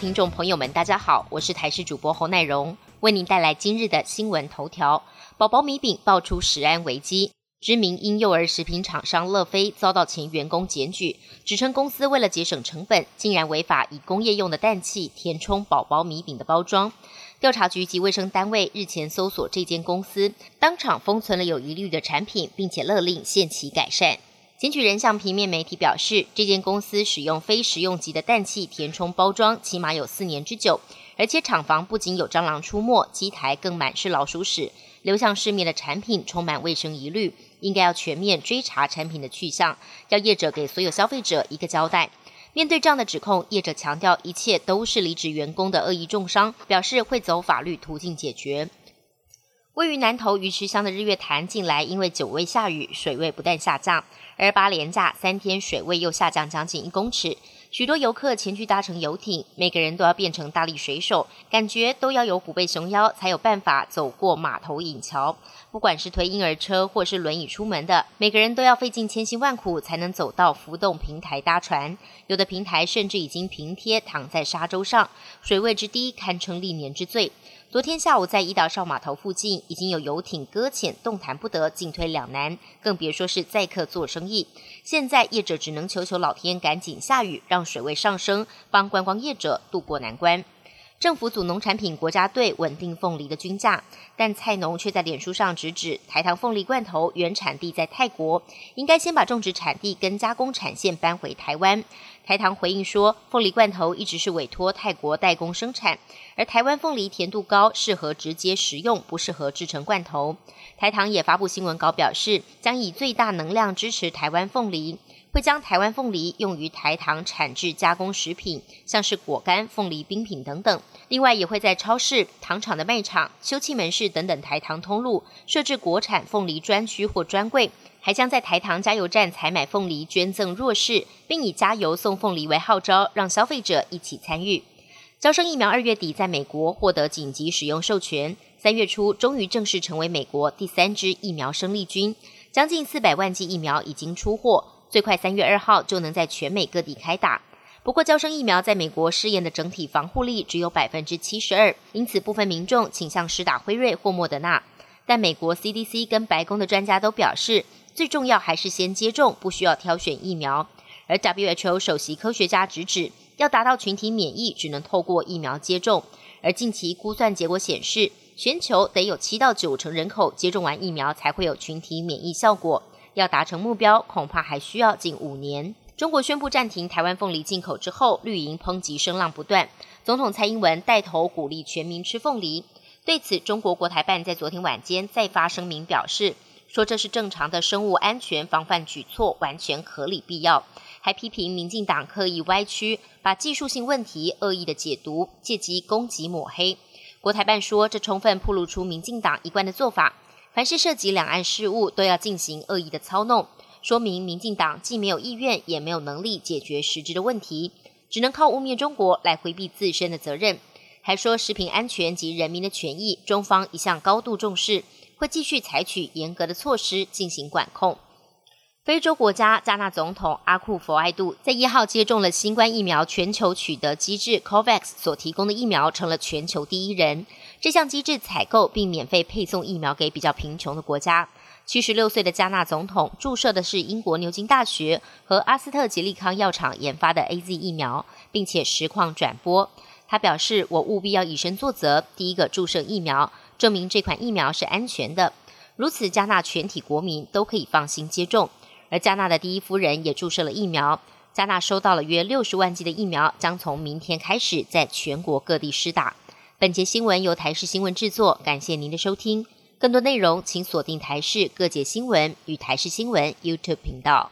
听众朋友们，大家好，我是台视主播侯乃荣，为您带来今日的新闻头条。宝宝米饼爆出食安危机，知名婴幼儿食品厂商乐飞遭到前员工检举，指称公司为了节省成本，竟然违法以工业用的氮气填充宝宝米饼的包装。调查局及卫生单位日前搜索这间公司，当场封存了有疑虑的产品，并且勒令限期改善。检举人向平面媒体表示，这间公司使用非食用级的氮气填充包装，起码有四年之久，而且厂房不仅有蟑螂出没，机台更满是老鼠屎，流向市面的产品充满卫生疑虑，应该要全面追查产品的去向，要业者给所有消费者一个交代。面对这样的指控，业者强调一切都是离职员工的恶意重伤，表示会走法律途径解决。位于南投鱼池乡的日月潭，近来因为久未下雨，水位不断下降，而八连假三天水位又下降将近一公尺。许多游客前去搭乘游艇，每个人都要变成大力水手，感觉都要有虎背熊腰才有办法走过码头引桥。不管是推婴儿车或是轮椅出门的，每个人都要费尽千辛万苦才能走到浮动平台搭船。有的平台甚至已经平贴躺在沙洲上，水位之低堪称历年之最。昨天下午，在伊岛哨码头附近，已经有游艇搁浅，动弹不得，进退两难，更别说是载客做生意。现在业者只能求求老天赶紧下雨，让水位上升，帮观光业者渡过难关。政府组农产品国家队稳定凤梨的均价，但菜农却在脸书上直指台糖凤梨罐头原产地在泰国，应该先把种植产地跟加工产线搬回台湾。台糖回应说，凤梨罐头一直是委托泰国代工生产，而台湾凤梨甜度高，适合直接食用，不适合制成罐头。台糖也发布新闻稿表示，将以最大能量支持台湾凤梨。会将台湾凤梨用于台糖产制加工食品，像是果干、凤梨冰品等等。另外，也会在超市、糖厂的卖场、休憩门市等等台糖通路设置国产凤梨专区或专柜，还将在台糖加油站采买凤梨捐赠弱势，并以加油送凤梨为号召，让消费者一起参与。招生疫苗二月底在美国获得紧急使用授权，三月初终于正式成为美国第三支疫苗生力军，将近四百万剂疫苗已经出货。最快三月二号就能在全美各地开打。不过，交生疫苗在美国试验的整体防护力只有百分之七十二，因此部分民众倾向施打辉瑞或莫德纳。但美国 CDC 跟白宫的专家都表示，最重要还是先接种，不需要挑选疫苗。而 WHO 首席科学家直指，要达到群体免疫，只能透过疫苗接种。而近期估算结果显示，全球得有七到九成人口接种完疫苗，才会有群体免疫效果。要达成目标，恐怕还需要近五年。中国宣布暂停台湾凤梨进口之后，绿营抨击声浪不断。总统蔡英文带头鼓励全民吃凤梨，对此，中国国台办在昨天晚间再发声明表示，说这是正常的生物安全防范举措，完全合理必要。还批评民进党刻意歪曲，把技术性问题恶意的解读，借机攻击抹黑。国台办说，这充分暴露出民进党一贯的做法。凡是涉及两岸事务，都要进行恶意的操弄，说明民进党既没有意愿，也没有能力解决实质的问题，只能靠污蔑中国来回避自身的责任。还说食品安全及人民的权益，中方一向高度重视，会继续采取严格的措施进行管控。非洲国家加纳总统阿库佛埃杜在一号接种了新冠疫苗，全球取得机制 COVAX 所提供的疫苗，成了全球第一人。这项机制采购并免费配送疫苗给比较贫穷的国家。七十六岁的加纳总统注射的是英国牛津大学和阿斯特吉利康药厂研发的 A Z 疫苗，并且实况转播。他表示：“我务必要以身作则，第一个注射疫苗，证明这款疫苗是安全的。如此，加纳全体国民都可以放心接种。”而加纳的第一夫人也注射了疫苗。加纳收到了约六十万剂的疫苗，将从明天开始在全国各地施打。本节新闻由台视新闻制作，感谢您的收听。更多内容请锁定台视各界新闻与台视新闻 YouTube 频道。